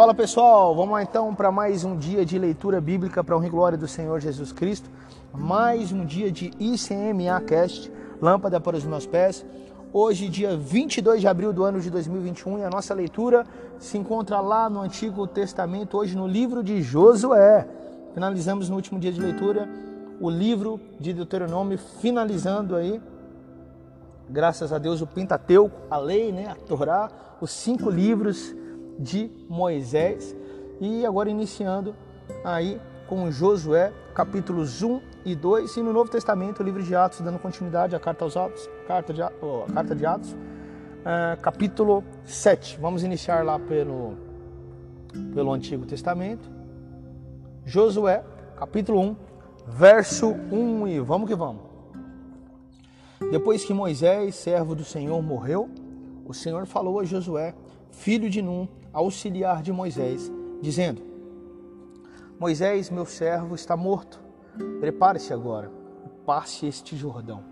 Fala pessoal, vamos lá então para mais um dia de leitura bíblica para honra e glória do Senhor Jesus Cristo. Mais um dia de ICMA Cast, lâmpada para os meus pés. Hoje, dia 22 de abril do ano de 2021, e a nossa leitura se encontra lá no Antigo Testamento, hoje no livro de Josué. Finalizamos no último dia de leitura o livro de Deuteronômio, finalizando aí, graças a Deus, o Pentateuco, a lei, né, a Torá, os cinco livros de Moisés. E agora iniciando aí com Josué, capítulos 1 e 2, e no Novo Testamento, o livro de Atos, dando continuidade à carta aos Atos, carta de, oh, carta de Atos, uh, capítulo 7. Vamos iniciar lá pelo, pelo Antigo Testamento. Josué, capítulo 1, verso 1 e vamos que vamos. Depois que Moisés, servo do Senhor, morreu, o Senhor falou a Josué, filho de Num, auxiliar de Moisés, dizendo: Moisés, meu servo, está morto. Prepare-se agora passe este Jordão,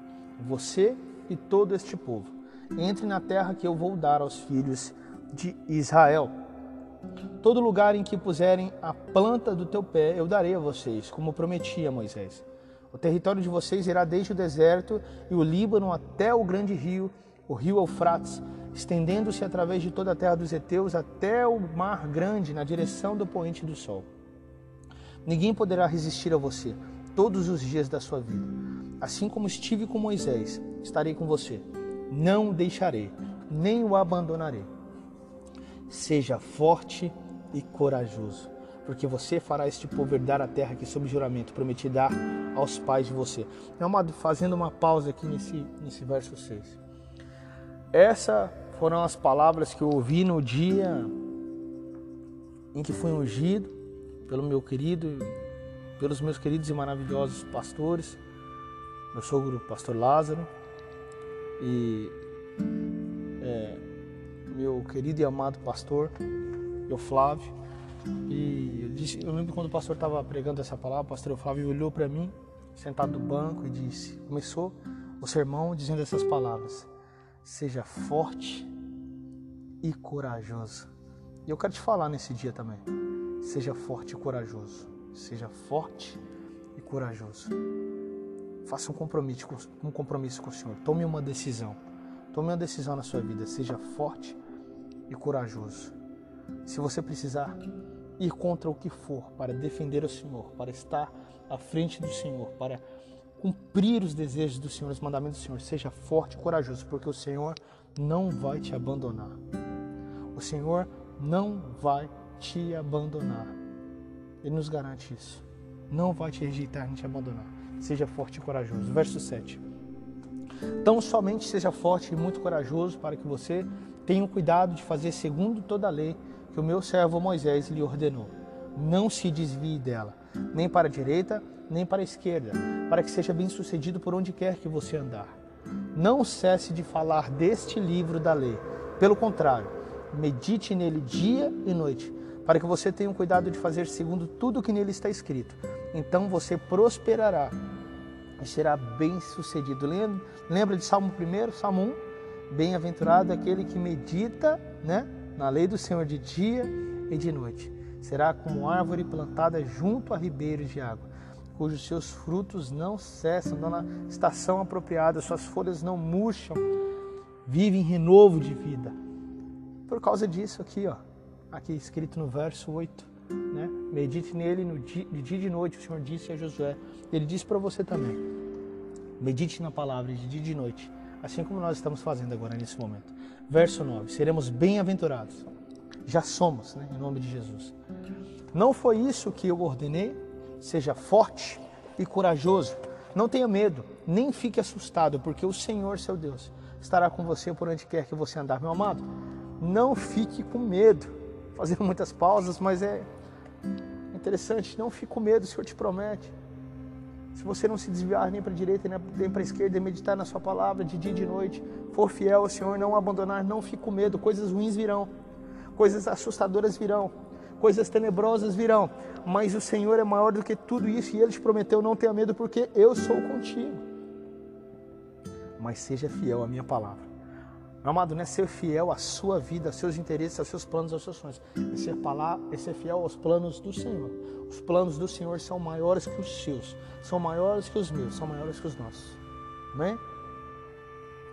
você e todo este povo. Entre na terra que eu vou dar aos filhos de Israel. Todo lugar em que puserem a planta do teu pé, eu darei a vocês, como prometi a Moisés. O território de vocês irá desde o deserto e o Líbano até o grande rio, o rio Eufrates, estendendo-se através de toda a terra dos heteus até o mar grande, na direção do poente do sol. Ninguém poderá resistir a você todos os dias da sua vida. Assim como estive com Moisés, estarei com você. Não o deixarei, nem o abandonarei. Seja forte e corajoso, porque você fará este povo herdar a terra que, sob juramento, prometi dar aos pais de você. É uma, fazendo uma pausa aqui nesse, nesse verso 6. Essa foram as palavras que eu ouvi no dia em que fui ungido pelo meu querido, pelos meus queridos e maravilhosos pastores, meu sogro, pastor Lázaro, e é, meu querido e amado pastor, eu Flávio. E eu, disse, eu lembro quando o pastor estava pregando essa palavra, o pastor Flávio olhou para mim, sentado no banco, e disse: começou o sermão dizendo essas palavras: Seja forte e corajoso. E eu quero te falar nesse dia também. Seja forte e corajoso. Seja forte e corajoso. Faça um compromisso, um compromisso com o Senhor. Tome uma decisão. Tome uma decisão na sua vida. Seja forte e corajoso. Se você precisar ir contra o que for para defender o Senhor, para estar à frente do Senhor, para cumprir os desejos do Senhor, os mandamentos do Senhor, seja forte e corajoso, porque o Senhor não vai te abandonar. O Senhor não vai te abandonar. Ele nos garante isso. Não vai te rejeitar nem te abandonar. Seja forte e corajoso. Verso 7. Então somente seja forte e muito corajoso para que você tenha o cuidado de fazer segundo toda a lei que o meu servo Moisés lhe ordenou. Não se desvie dela, nem para a direita, nem para a esquerda, para que seja bem sucedido por onde quer que você andar. Não cesse de falar deste livro da lei. Pelo contrário, medite nele dia e noite, para que você tenha o cuidado de fazer segundo tudo o que nele está escrito. Então você prosperará e será bem sucedido. Lembra, de Salmo 1, Salmo 1? Bem-aventurado aquele que medita né, na lei do Senhor de dia e de noite. Será como árvore plantada junto a ribeiros de água, cujos seus frutos não cessam, na estação apropriada, suas folhas não murcham, vive em renovo de vida por causa disso aqui, ó, aqui escrito no verso 8, né? Medite nele no dia, de dia e de noite, o Senhor disse a Josué. Ele disse para você também. Medite na palavra de dia e de noite, assim como nós estamos fazendo agora nesse momento. Verso 9: Seremos bem-aventurados. Já somos, né, em nome de Jesus. Não foi isso que eu ordenei? Seja forte e corajoso. Não tenha medo, nem fique assustado, porque o Senhor, seu Deus, estará com você por onde quer que você andar, meu amado não fique com medo. Fazendo muitas pausas, mas é interessante, não fique com medo, o Senhor te promete. Se você não se desviar nem para a direita nem para a esquerda e meditar na sua palavra de dia e de noite, for fiel ao Senhor, não abandonar, não fique com medo, coisas ruins virão, coisas assustadoras virão, coisas tenebrosas virão, mas o Senhor é maior do que tudo isso e Ele te prometeu, não tenha medo porque eu sou contigo. Mas seja fiel à minha palavra. Meu amado, não é ser fiel à sua vida, aos seus interesses, aos seus planos, aos seus sonhos. É ser, palavra, é ser fiel aos planos do Senhor. Os planos do Senhor são maiores que os seus, são maiores que os meus, são maiores que os nossos. Amém?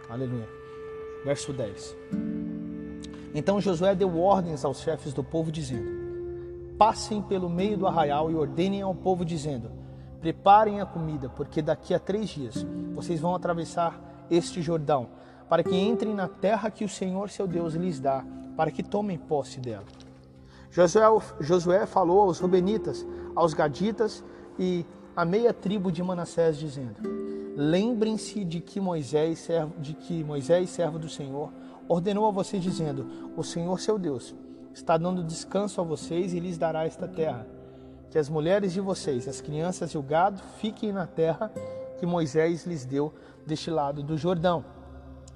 Aleluia. Verso 10. Então Josué deu ordens aos chefes do povo, dizendo: Passem pelo meio do arraial e ordenem ao povo, dizendo: Preparem a comida, porque daqui a três dias vocês vão atravessar este Jordão para que entrem na terra que o Senhor seu Deus lhes dá, para que tomem posse dela. Josué, Josué falou aos Rubenitas, aos Gaditas e à meia tribo de Manassés, dizendo: Lembrem-se de que Moisés, servo, de que Moisés, servo do Senhor, ordenou a vocês, dizendo: O Senhor seu Deus está dando descanso a vocês e lhes dará esta terra. Que as mulheres de vocês, as crianças e o gado fiquem na terra que Moisés lhes deu deste lado do Jordão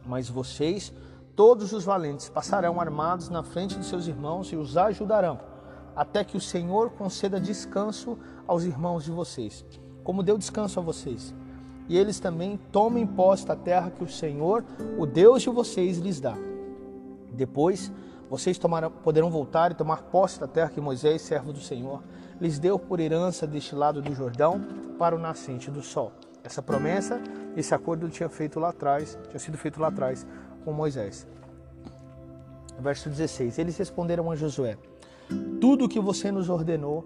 mas vocês, todos os valentes, passarão armados na frente de seus irmãos e os ajudarão, até que o Senhor conceda descanso aos irmãos de vocês, como deu descanso a vocês. E eles também tomem posse da terra que o Senhor, o Deus de vocês, lhes dá. Depois, vocês poderão voltar e tomar posse da terra que Moisés, servo do Senhor, lhes deu por herança deste lado do Jordão para o nascente do sol. Essa promessa, esse acordo tinha feito lá atrás, tinha sido feito lá atrás com Moisés. Verso 16. Eles responderam a Josué: Tudo o que você nos ordenou,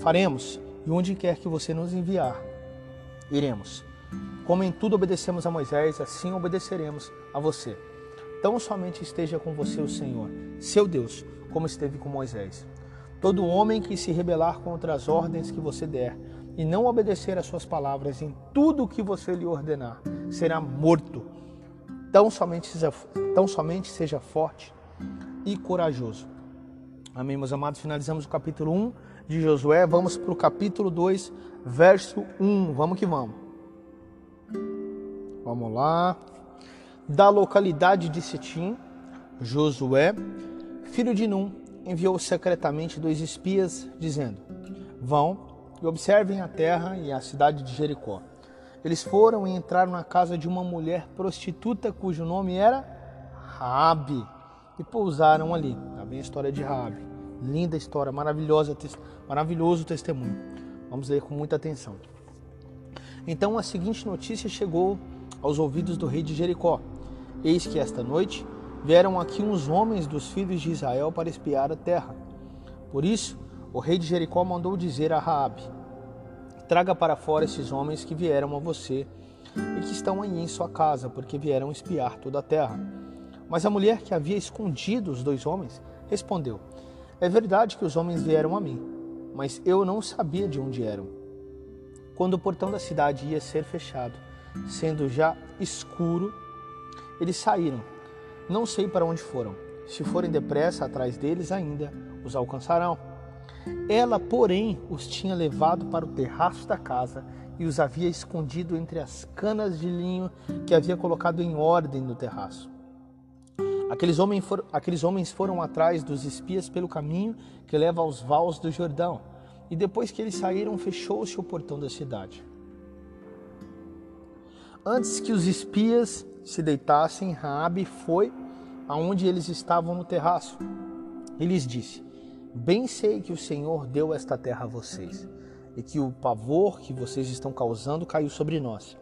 faremos, e onde quer que você nos enviar, iremos. Como em tudo obedecemos a Moisés, assim obedeceremos a você. Tão somente esteja com você o Senhor, seu Deus, como esteve com Moisés. Todo homem que se rebelar contra as ordens que você der, e não obedecer às suas palavras em tudo o que você lhe ordenar, será morto. Tão somente seja, tão somente seja forte e corajoso. Amém, meus amados? Finalizamos o capítulo 1 de Josué. Vamos para o capítulo 2, verso 1. Vamos que vamos. Vamos lá. Da localidade de Sitim, Josué, filho de Num, enviou secretamente dois espias, dizendo: Vão e observem a terra e a cidade de Jericó. Eles foram e entraram na casa de uma mulher prostituta cujo nome era Rabi e pousaram ali. Tá bem a história de Rabi. Linda história, maravilhosa, maravilhoso testemunho. Vamos ler com muita atenção. Então a seguinte notícia chegou aos ouvidos do rei de Jericó. Eis que esta noite vieram aqui uns homens dos filhos de Israel para espiar a terra. Por isso, o rei de Jericó mandou dizer a Raabe: Traga para fora esses homens que vieram a você e que estão aí em sua casa, porque vieram espiar toda a terra. Mas a mulher que havia escondido os dois homens respondeu: É verdade que os homens vieram a mim, mas eu não sabia de onde eram. Quando o portão da cidade ia ser fechado, sendo já escuro, eles saíram. Não sei para onde foram. Se forem depressa atrás deles, ainda os alcançarão. Ela, porém, os tinha levado para o terraço da casa e os havia escondido entre as canas de linho que havia colocado em ordem no terraço. Aqueles homens, for, aqueles homens foram atrás dos espias pelo caminho que leva aos vales do Jordão, e depois que eles saíram, fechou-se o portão da cidade. Antes que os espias se deitassem, Raabe foi aonde eles estavam no terraço e lhes disse: Bem sei que o Senhor deu esta terra a vocês, e que o pavor que vocês estão causando caiu sobre nós,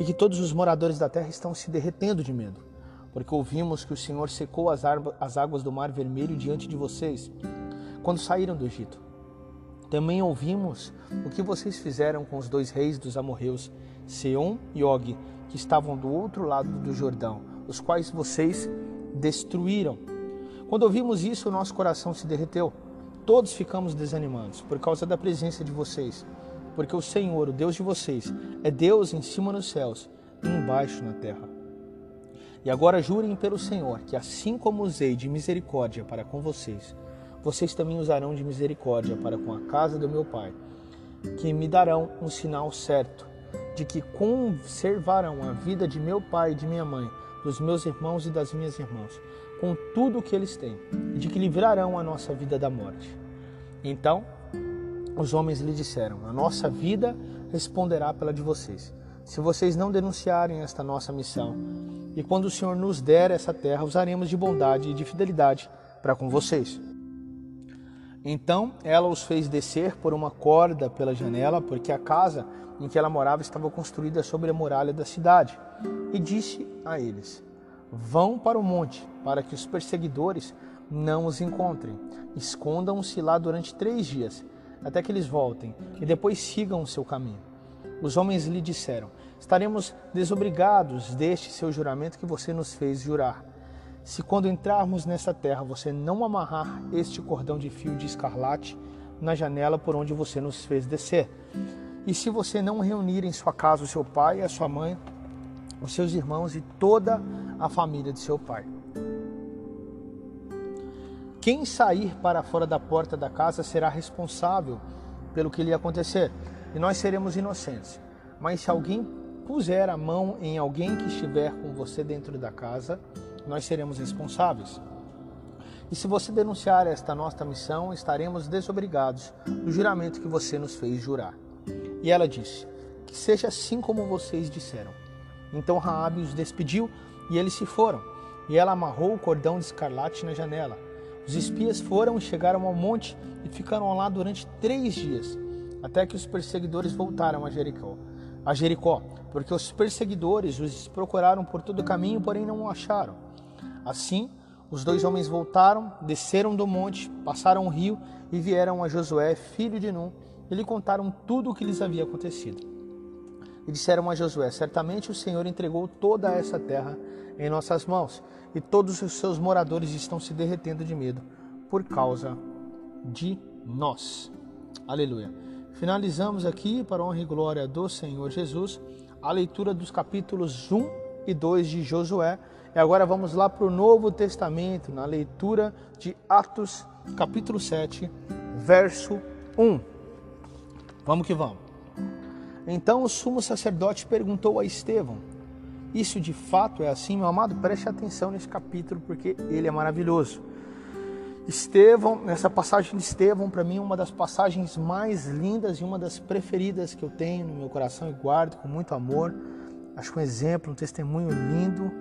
e que todos os moradores da terra estão se derretendo de medo, porque ouvimos que o Senhor secou as, as águas do Mar Vermelho diante de vocês, quando saíram do Egito. Também ouvimos o que vocês fizeram com os dois reis dos amorreus, Seom e Og, que estavam do outro lado do Jordão, os quais vocês destruíram. Quando ouvimos isso, o nosso coração se derreteu todos ficamos desanimados por causa da presença de vocês, porque o Senhor, o Deus de vocês, é Deus em cima nos céus e embaixo na terra. E agora jurem pelo Senhor que, assim como usei de misericórdia para com vocês, vocês também usarão de misericórdia para com a casa do meu Pai, que me darão um sinal certo de que conservarão a vida de meu pai e de minha mãe, dos meus irmãos e das minhas irmãs, com tudo o que eles têm, e de que livrarão a nossa vida da morte. Então os homens lhe disseram: A nossa vida responderá pela de vocês. Se vocês não denunciarem esta nossa missão, e quando o Senhor nos der essa terra, usaremos de bondade e de fidelidade para com vocês. Então ela os fez descer por uma corda pela janela, porque a casa em que ela morava estava construída sobre a muralha da cidade, e disse a eles: Vão para o monte, para que os perseguidores não os encontrem. Escondam-se lá durante três dias, até que eles voltem, e depois sigam o seu caminho. Os homens lhe disseram: Estaremos desobrigados deste seu juramento que você nos fez jurar. Se quando entrarmos nessa terra você não amarrar este cordão de fio de escarlate na janela por onde você nos fez descer, e se você não reunir em sua casa o seu pai a sua mãe, os seus irmãos e toda a família de seu pai. Quem sair para fora da porta da casa será responsável pelo que lhe acontecer, e nós seremos inocentes. Mas se alguém puser a mão em alguém que estiver com você dentro da casa, nós seremos responsáveis. E se você denunciar esta nossa missão, estaremos desobrigados do juramento que você nos fez jurar. E ela disse: Que seja assim como vocês disseram. Então Raabe os despediu e eles se foram. E ela amarrou o cordão de escarlate na janela. Os espias foram e chegaram ao monte e ficaram lá durante três dias, até que os perseguidores voltaram a Jericó. A Jericó, porque os perseguidores os procuraram por todo o caminho, porém não o acharam. Assim, os dois homens voltaram, desceram do monte, passaram o rio e vieram a Josué, filho de Num, e lhe contaram tudo o que lhes havia acontecido. E disseram a Josué: Certamente o Senhor entregou toda essa terra em nossas mãos, e todos os seus moradores estão se derretendo de medo por causa de nós. Aleluia. Finalizamos aqui, para honra e glória do Senhor Jesus, a leitura dos capítulos 1 e 2 de Josué. E agora vamos lá para o Novo Testamento, na leitura de Atos, capítulo 7, verso 1. Vamos que vamos. Então o sumo sacerdote perguntou a Estevão: Isso de fato é assim, meu amado? Preste atenção nesse capítulo porque ele é maravilhoso. Estevão, nessa passagem de Estevão, para mim, é uma das passagens mais lindas e uma das preferidas que eu tenho no meu coração e guardo com muito amor. Acho um exemplo, um testemunho lindo.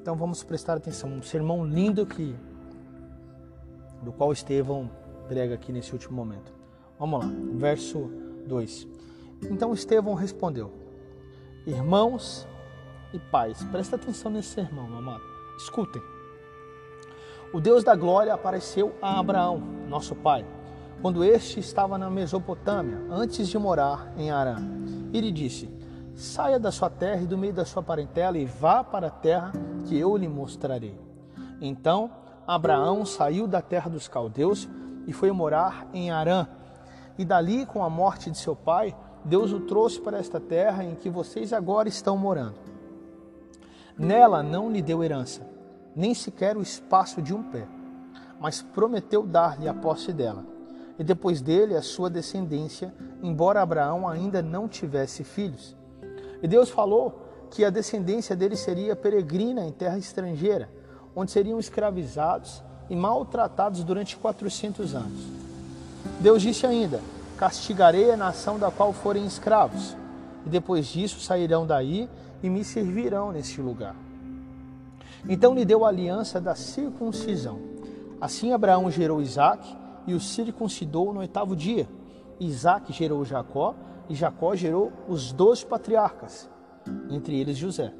Então vamos prestar atenção. Um sermão lindo que do qual Estevão prega aqui nesse último momento. Vamos lá, verso 2. Então Estevão respondeu: Irmãos e pais, presta atenção nesse sermão, amado. Escutem. O Deus da glória apareceu a Abraão, nosso pai, quando este estava na Mesopotâmia, antes de morar em Arã. E lhe disse: Saia da sua terra e do meio da sua parentela e vá para a terra que eu lhe mostrarei. Então Abraão saiu da terra dos caldeus e foi morar em Arã. E dali, com a morte de seu pai, Deus o trouxe para esta terra em que vocês agora estão morando. Nela não lhe deu herança nem sequer o espaço de um pé, mas prometeu dar-lhe a posse dela, e depois dele a sua descendência, embora Abraão ainda não tivesse filhos. E Deus falou que a descendência dele seria peregrina em terra estrangeira, onde seriam escravizados e maltratados durante 400 anos. Deus disse ainda: Castigarei a nação da qual forem escravos, e depois disso sairão daí e me servirão neste lugar. Então lhe deu a aliança da circuncisão. Assim Abraão gerou Isaac e o circuncidou no oitavo dia. Isaac gerou Jacó e Jacó gerou os dois patriarcas, entre eles José.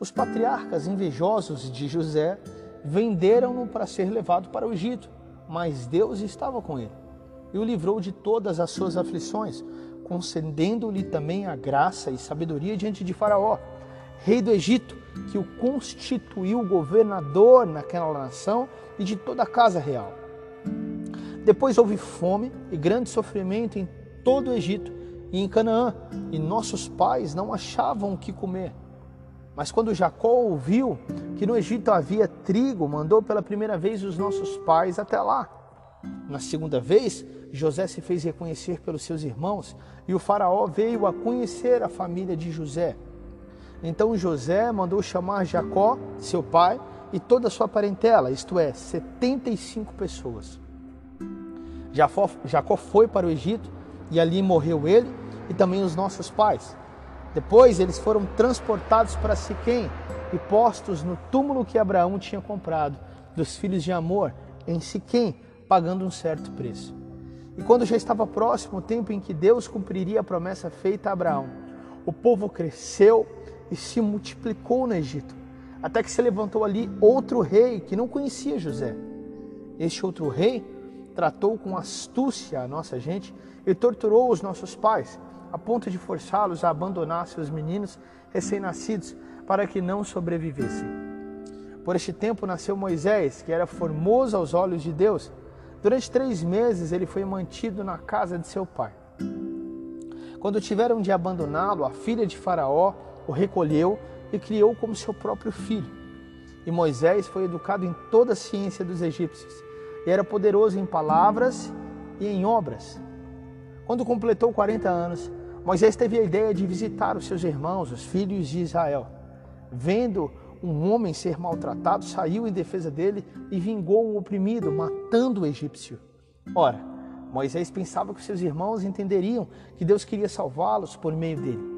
Os patriarcas invejosos de José venderam-no para ser levado para o Egito, mas Deus estava com ele e o livrou de todas as suas aflições, concedendo-lhe também a graça e sabedoria diante de Faraó, rei do Egito, que o constituiu governador naquela nação e de toda a casa real. Depois houve fome e grande sofrimento em todo o Egito e em Canaã, e nossos pais não achavam o que comer. Mas quando Jacó ouviu que no Egito havia trigo, mandou pela primeira vez os nossos pais até lá. Na segunda vez, José se fez reconhecer pelos seus irmãos, e o Faraó veio a conhecer a família de José. Então José mandou chamar Jacó, seu pai, e toda a sua parentela, isto é, 75 pessoas. Jacó foi para o Egito e ali morreu ele e também os nossos pais. Depois eles foram transportados para Siquém e postos no túmulo que Abraão tinha comprado dos filhos de Amor em Siquém, pagando um certo preço. E quando já estava próximo o tempo em que Deus cumpriria a promessa feita a Abraão, o povo cresceu e se multiplicou no Egito, até que se levantou ali outro rei que não conhecia José. Este outro rei tratou com astúcia a nossa gente e torturou os nossos pais, a ponto de forçá-los a abandonar seus meninos recém-nascidos para que não sobrevivessem. Por este tempo nasceu Moisés, que era formoso aos olhos de Deus. Durante três meses ele foi mantido na casa de seu pai. Quando tiveram de abandoná-lo, a filha de Faraó o recolheu e criou como seu próprio filho. E Moisés foi educado em toda a ciência dos egípcios e era poderoso em palavras e em obras. Quando completou 40 anos, Moisés teve a ideia de visitar os seus irmãos, os filhos de Israel. Vendo um homem ser maltratado, saiu em defesa dele e vingou o oprimido, matando o egípcio. Ora, Moisés pensava que seus irmãos entenderiam que Deus queria salvá-los por meio dele.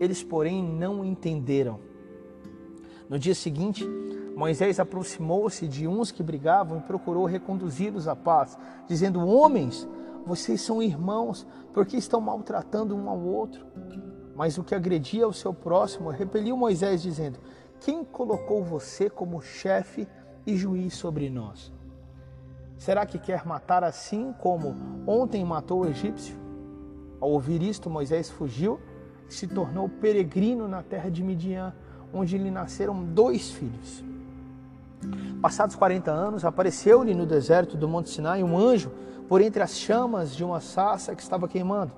Eles, porém, não entenderam. No dia seguinte, Moisés aproximou-se de uns que brigavam e procurou reconduzi-los à paz, dizendo: Homens, vocês são irmãos, porque estão maltratando um ao outro? Mas o que agredia o seu próximo repeliu Moisés, dizendo: Quem colocou você como chefe e juiz sobre nós? Será que quer matar assim como ontem matou o egípcio? Ao ouvir isto, Moisés fugiu se tornou peregrino na terra de Midian, onde lhe nasceram dois filhos. Passados 40 anos, apareceu-lhe no deserto do Monte Sinai um anjo por entre as chamas de uma sarça que estava queimando.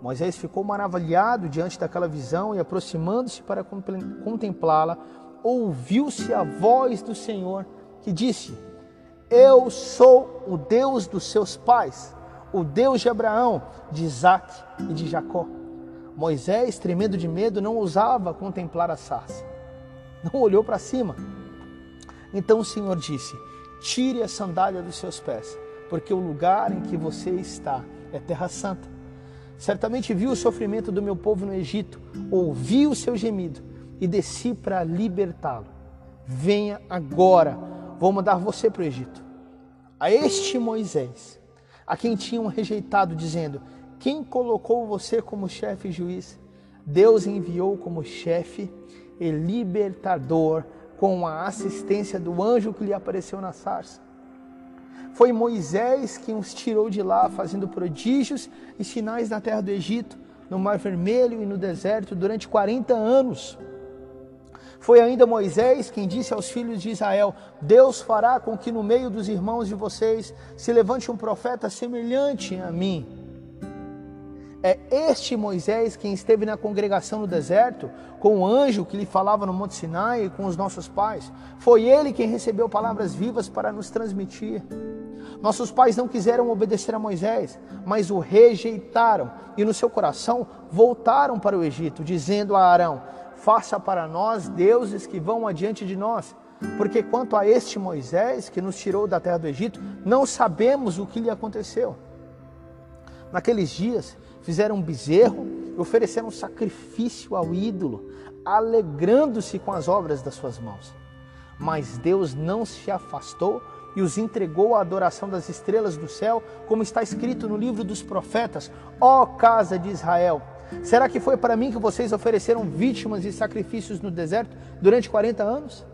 Moisés ficou maravilhado diante daquela visão e, aproximando-se para contemplá-la, ouviu-se a voz do Senhor que disse: Eu sou o Deus dos seus pais, o Deus de Abraão, de Isaac e de Jacó. Moisés, tremendo de medo, não ousava contemplar a sarça. Não olhou para cima. Então o Senhor disse: Tire a sandália dos seus pés, porque o lugar em que você está é terra santa. Certamente viu o sofrimento do meu povo no Egito, ouvi o seu gemido e desci para libertá-lo. Venha agora, vou mandar você para o Egito. A este Moisés, a quem tinham rejeitado, dizendo: Quem colocou você como chefe e juiz? Deus enviou como chefe e libertador com a assistência do anjo que lhe apareceu na sarça. Foi Moisés quem os tirou de lá, fazendo prodígios e sinais na terra do Egito, no Mar Vermelho e no deserto durante 40 anos. Foi ainda Moisés quem disse aos filhos de Israel: Deus fará com que no meio dos irmãos de vocês se levante um profeta semelhante a mim. É este Moisés quem esteve na congregação no deserto, com o anjo que lhe falava no Monte Sinai e com os nossos pais. Foi ele quem recebeu palavras vivas para nos transmitir. Nossos pais não quiseram obedecer a Moisés, mas o rejeitaram e no seu coração voltaram para o Egito, dizendo a Arão: Faça para nós deuses que vão adiante de nós. Porque quanto a este Moisés que nos tirou da terra do Egito, não sabemos o que lhe aconteceu. Naqueles dias, fizeram um bezerro e ofereceram sacrifício ao ídolo, alegrando-se com as obras das suas mãos. Mas Deus não se afastou e os entregou à adoração das estrelas do céu, como está escrito no livro dos profetas: Ó casa de Israel, será que foi para mim que vocês ofereceram vítimas e sacrifícios no deserto durante 40 anos?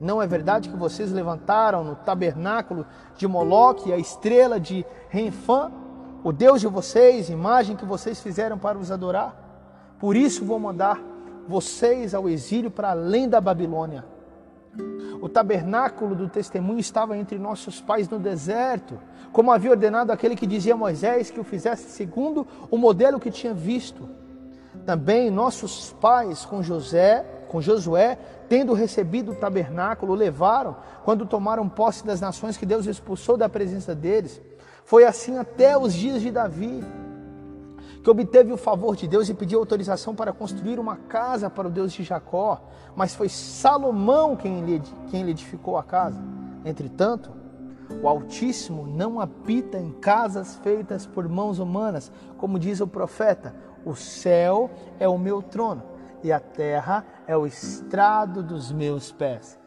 Não é verdade que vocês levantaram no tabernáculo de Moloque a estrela de Renfã, o Deus de vocês, imagem que vocês fizeram para os adorar? Por isso vou mandar vocês ao exílio para além da Babilônia. O tabernáculo do testemunho estava entre nossos pais no deserto, como havia ordenado aquele que dizia a Moisés que o fizesse segundo o modelo que tinha visto. Também nossos pais com José, com Josué, tendo recebido o tabernáculo, o levaram quando tomaram posse das nações que Deus expulsou da presença deles. Foi assim até os dias de Davi que obteve o favor de Deus e pediu autorização para construir uma casa para o Deus de Jacó, mas foi Salomão quem lhe, quem lhe edificou a casa. Entretanto, o Altíssimo não habita em casas feitas por mãos humanas, como diz o profeta: o céu é o meu trono e a terra é o estrado dos meus pés.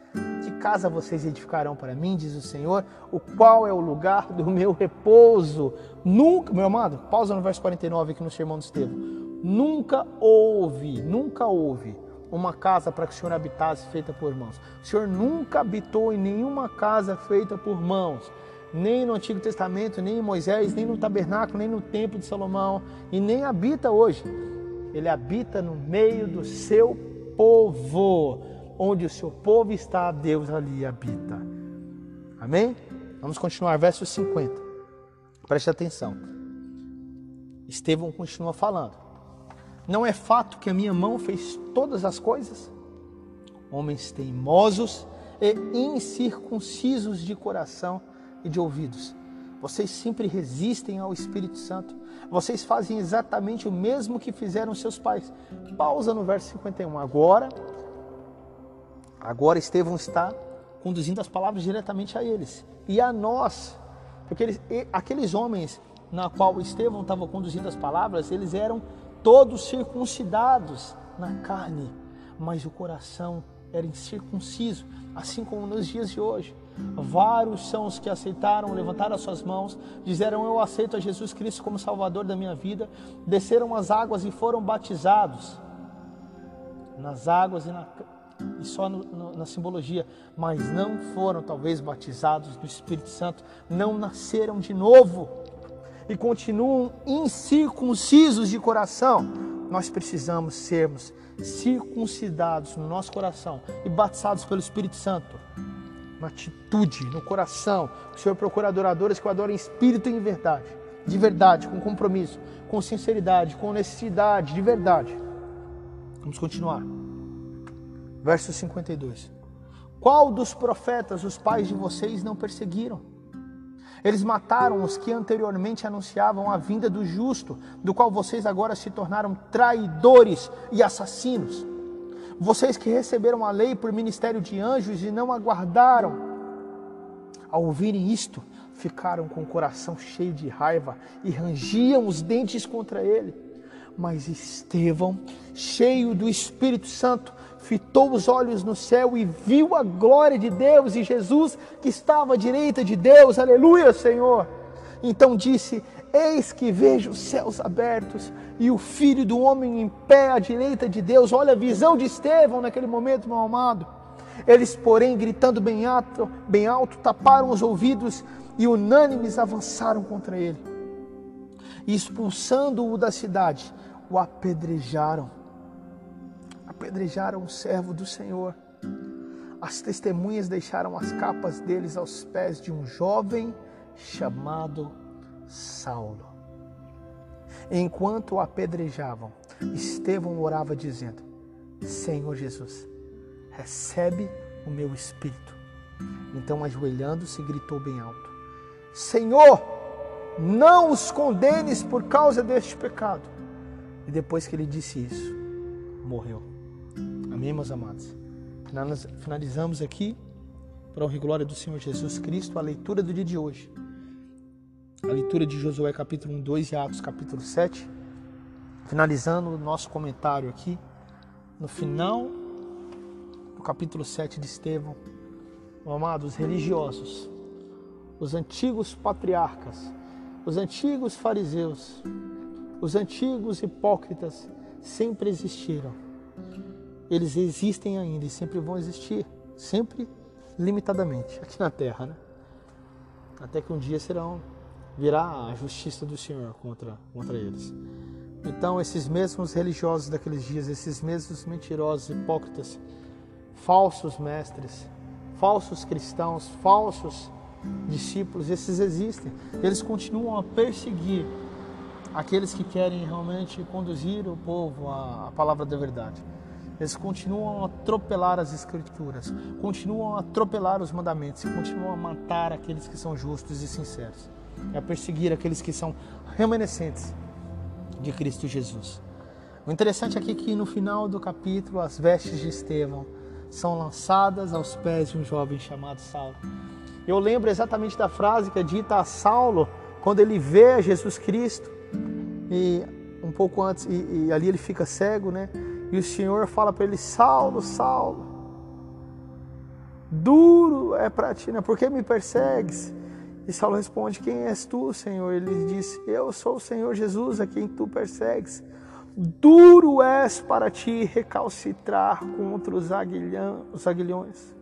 Casa vocês edificarão para mim, diz o Senhor, o qual é o lugar do meu repouso. Nunca, meu amado, pausa no verso 49 aqui no sermão do Estevão. Nunca houve, nunca houve uma casa para que o Senhor habitasse feita por mãos. O Senhor nunca habitou em nenhuma casa feita por mãos, nem no Antigo Testamento, nem em Moisés, nem no tabernáculo, nem no templo de Salomão, e nem habita hoje. Ele habita no meio do seu povo onde o seu povo está, Deus ali habita. Amém? Vamos continuar, verso 50. Preste atenção. Estevão continua falando. Não é fato que a minha mão fez todas as coisas? Homens teimosos e incircuncisos de coração e de ouvidos. Vocês sempre resistem ao Espírito Santo. Vocês fazem exatamente o mesmo que fizeram seus pais. Pausa no verso 51. Agora Agora Estevão está conduzindo as palavras diretamente a eles. E a nós, porque eles, aqueles homens na qual Estevão estava conduzindo as palavras, eles eram todos circuncidados na carne, mas o coração era incircunciso, assim como nos dias de hoje. Vários são os que aceitaram, levantaram as suas mãos, disseram: Eu aceito a Jesus Cristo como Salvador da minha vida, desceram as águas e foram batizados. Nas águas e na, e só no, no, na simbologia, mas não foram talvez batizados do Espírito Santo, não nasceram de novo e continuam incircuncisos de coração. Nós precisamos sermos circuncidados no nosso coração e batizados pelo Espírito Santo. Na atitude, no coração. O Senhor procura adoradores que o adorem em espírito e em verdade. de verdade, com compromisso, com sinceridade, com honestidade, de verdade. Vamos continuar. Verso 52. Qual dos profetas os pais de vocês não perseguiram? Eles mataram os que anteriormente anunciavam a vinda do justo, do qual vocês agora se tornaram traidores e assassinos. Vocês que receberam a lei por ministério de anjos e não aguardaram. Ao ouvirem isto, ficaram com o coração cheio de raiva e rangiam os dentes contra ele. Mas Estevão, cheio do Espírito Santo, fitou os olhos no céu e viu a glória de Deus e Jesus que estava à direita de Deus. Aleluia, Senhor. Então disse: Eis que vejo os céus abertos e o Filho do Homem em pé à direita de Deus. Olha a visão de Estevão naquele momento, meu amado. Eles, porém, gritando bem alto, bem alto, taparam os ouvidos e unânimes avançaram contra ele. E expulsando-o da cidade, o apedrejaram. Apedrejaram o servo do Senhor. As testemunhas deixaram as capas deles aos pés de um jovem chamado Saulo. Enquanto o apedrejavam, Estevão orava dizendo: Senhor Jesus, recebe o meu espírito. Então, ajoelhando-se, gritou bem alto: Senhor, não os condenes por causa deste pecado. E depois que ele disse isso, morreu. Amém, meus amados? Finalizamos aqui, para honra e glória do Senhor Jesus Cristo, a leitura do dia de hoje. A leitura de Josué capítulo 1, 2 e Atos capítulo 7. Finalizando o nosso comentário aqui, no final capítulo 7 de Estevão, amados religiosos, os antigos patriarcas, os antigos fariseus, os antigos hipócritas sempre existiram. Eles existem ainda e sempre vão existir, sempre limitadamente aqui na terra, né? Até que um dia serão virá a justiça do Senhor contra contra eles. Então, esses mesmos religiosos daqueles dias, esses mesmos mentirosos, hipócritas, falsos mestres, falsos cristãos, falsos discípulos, esses existem. Eles continuam a perseguir aqueles que querem realmente conduzir o povo à palavra da verdade. Eles continuam a atropelar as escrituras, continuam a atropelar os mandamentos e continuam a matar aqueles que são justos e sinceros, e a perseguir aqueles que são remanescentes de Cristo Jesus. O interessante aqui é que no final do capítulo as vestes de Estevão são lançadas aos pés de um jovem chamado Saulo. Eu lembro exatamente da frase que é dita a Saulo quando ele vê Jesus Cristo e um pouco antes e, e ali ele fica cego, né? E o Senhor fala para ele: Saulo, Saulo, duro é para ti, né? Por que me persegues? E Saulo responde: Quem és tu, Senhor? Ele diz: Eu sou o Senhor Jesus a quem tu persegues. Duro és para ti recalcitrar contra os, aguilhão, os aguilhões.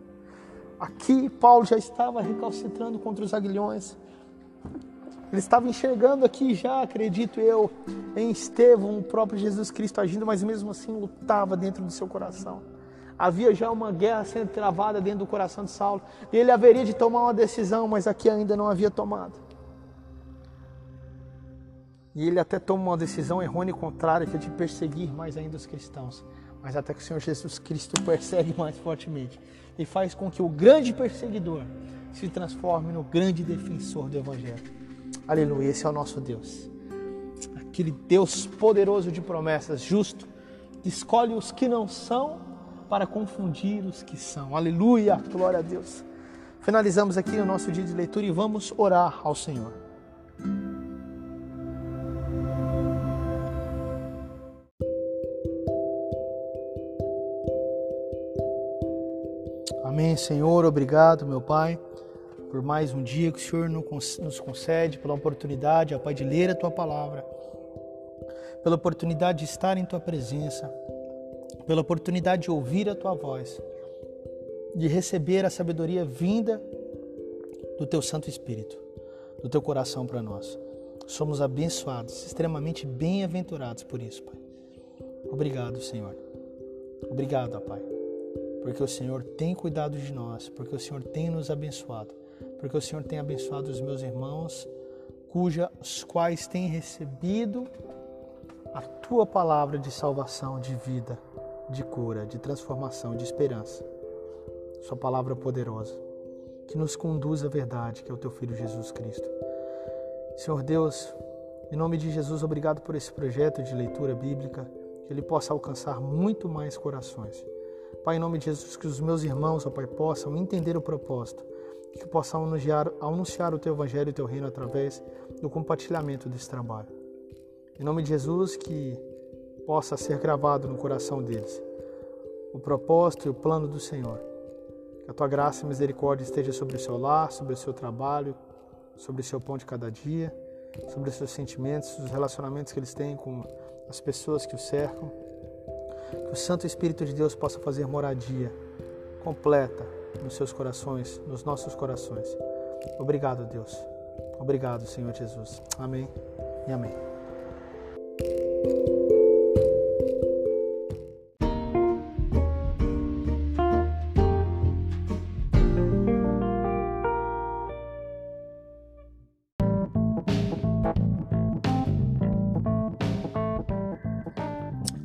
Aqui Paulo já estava recalcitrando contra os aguilhões. Ele estava enxergando aqui já, acredito eu, em Estevão, o próprio Jesus Cristo agindo, mas mesmo assim lutava dentro do seu coração. Havia já uma guerra sendo travada dentro do coração de Saulo. E ele haveria de tomar uma decisão, mas aqui ainda não havia tomado. E ele até toma uma decisão errônea e contrária, que é de perseguir mais ainda os cristãos. Mas até que o Senhor Jesus Cristo persegue mais fortemente e faz com que o grande perseguidor se transforme no grande defensor do Evangelho. Aleluia, esse é o nosso Deus. Aquele Deus poderoso de promessas, justo, que escolhe os que não são para confundir os que são. Aleluia, glória a Deus. Finalizamos aqui o nosso dia de leitura e vamos orar ao Senhor. Amém, Senhor. Obrigado, meu Pai, por mais um dia que o Senhor nos concede, pela oportunidade, ó Pai, de ler a Tua palavra, pela oportunidade de estar em Tua presença, pela oportunidade de ouvir a Tua voz, de receber a sabedoria vinda do Teu Santo Espírito, do Teu coração para nós. Somos abençoados, extremamente bem-aventurados por isso, Pai. Obrigado, Senhor. Obrigado, ó Pai porque o Senhor tem cuidado de nós, porque o Senhor tem nos abençoado, porque o Senhor tem abençoado os meus irmãos cujas quais têm recebido a tua palavra de salvação, de vida, de cura, de transformação, de esperança. Sua palavra poderosa, que nos conduz à verdade, que é o teu filho Jesus Cristo. Senhor Deus, em nome de Jesus, obrigado por esse projeto de leitura bíblica, que ele possa alcançar muito mais corações. Pai, em nome de Jesus, que os meus irmãos, ó Pai, possam entender o propósito, que possam anunciar, anunciar o Teu Evangelho e o Teu Reino através do compartilhamento desse trabalho. Em nome de Jesus, que possa ser gravado no coração deles o propósito e o plano do Senhor. Que a Tua graça e misericórdia esteja sobre o seu lar, sobre o seu trabalho, sobre o seu pão de cada dia, sobre os seus sentimentos, os relacionamentos que eles têm com as pessoas que o cercam que o Santo Espírito de Deus possa fazer moradia completa nos seus corações, nos nossos corações. Obrigado, Deus. Obrigado, Senhor Jesus. Amém e amém.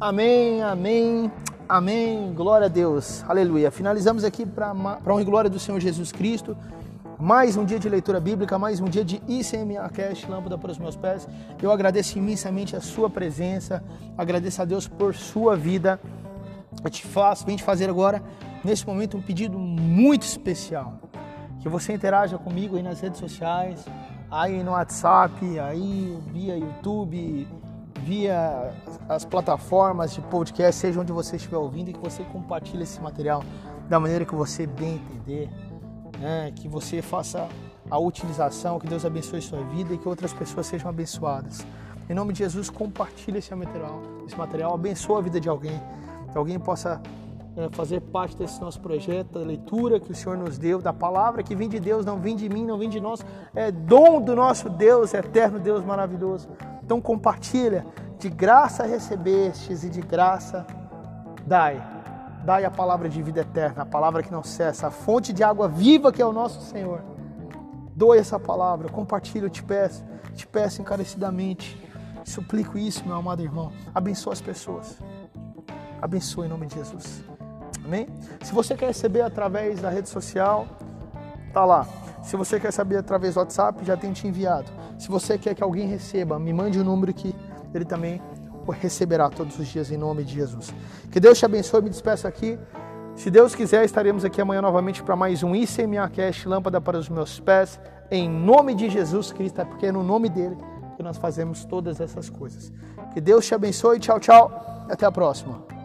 Amém, amém, amém. Glória a Deus. Aleluia. Finalizamos aqui para a honra e glória do Senhor Jesus Cristo. Mais um dia de leitura bíblica, mais um dia de ICMA Cash, lâmpada para os meus pés. Eu agradeço imensamente a sua presença, agradeço a Deus por sua vida. Eu te faço, vem te fazer agora, nesse momento, um pedido muito especial. Que você interaja comigo aí nas redes sociais, aí no WhatsApp, aí via YouTube, via as plataformas de podcast, seja onde você estiver ouvindo, e que você compartilhe esse material da maneira que você bem entender, né? que você faça a utilização, que Deus abençoe sua vida e que outras pessoas sejam abençoadas. Em nome de Jesus, compartilhe esse material, esse material abençoa a vida de alguém, que alguém possa é, fazer parte desse nosso projeto, da leitura que o Senhor nos deu, da palavra que vem de Deus, não vem de mim, não vem de nós, é dom do nosso Deus, eterno Deus maravilhoso. Então compartilha, de graça recebestes e de graça dai. Dai a palavra de vida eterna, a palavra que não cessa, a fonte de água viva que é o nosso Senhor. Doe essa palavra, compartilha, eu te peço, te peço encarecidamente. Suplico isso, meu amado irmão. Abençoa as pessoas. Abençoe em nome de Jesus. Amém? Se você quer receber através da rede social, tá lá. Se você quer saber através do WhatsApp, já tem te enviado. Se você quer que alguém receba, me mande o um número que ele também receberá todos os dias em nome de Jesus. Que Deus te abençoe, me despeço aqui. Se Deus quiser, estaremos aqui amanhã novamente para mais um ICMA Cast, lâmpada para os meus pés, em nome de Jesus Cristo, porque é no nome dele que nós fazemos todas essas coisas. Que Deus te abençoe, tchau, tchau, até a próxima.